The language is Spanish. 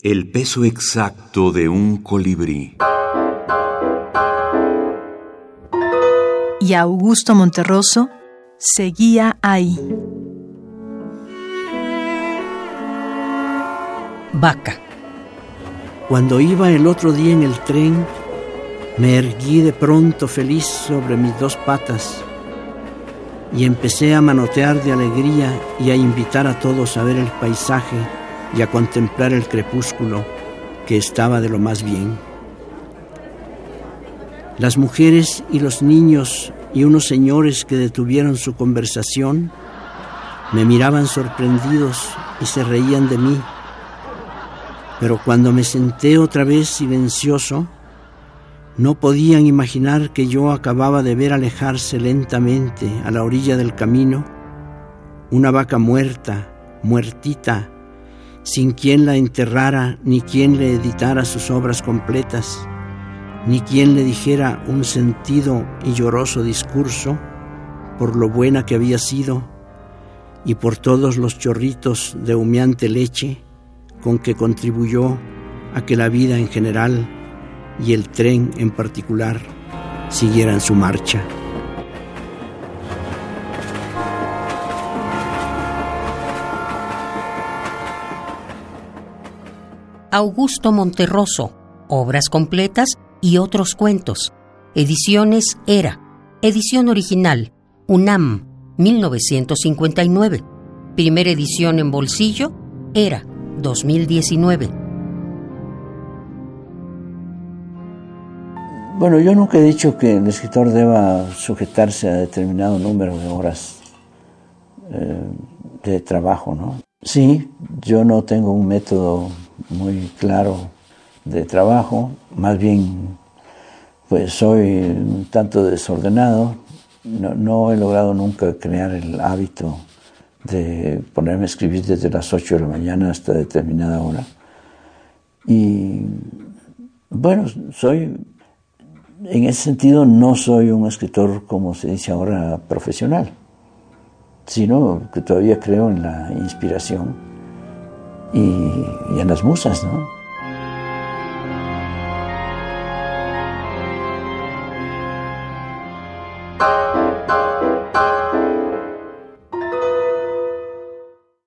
El peso exacto de un colibrí. Y Augusto Monterroso seguía ahí. Vaca. Cuando iba el otro día en el tren, me erguí de pronto feliz sobre mis dos patas y empecé a manotear de alegría y a invitar a todos a ver el paisaje y a contemplar el crepúsculo que estaba de lo más bien. Las mujeres y los niños y unos señores que detuvieron su conversación me miraban sorprendidos y se reían de mí. Pero cuando me senté otra vez silencioso, no podían imaginar que yo acababa de ver alejarse lentamente a la orilla del camino una vaca muerta, muertita, sin quien la enterrara ni quien le editara sus obras completas, ni quien le dijera un sentido y lloroso discurso por lo buena que había sido y por todos los chorritos de humeante leche con que contribuyó a que la vida en general y el tren en particular siguieran su marcha. Augusto Monterroso, obras completas y otros cuentos. Ediciones Era, edición original, UNAM, 1959. Primera edición en bolsillo, Era, 2019. Bueno, yo nunca he dicho que el escritor deba sujetarse a determinado número de horas eh, de trabajo, ¿no? Sí, yo no tengo un método muy claro de trabajo, más bien pues soy un tanto desordenado, no, no he logrado nunca crear el hábito de ponerme a escribir desde las 8 de la mañana hasta determinada hora. Y bueno, soy en ese sentido no soy un escritor, como se dice ahora, profesional, sino que todavía creo en la inspiración y, y a las musas, ¿no?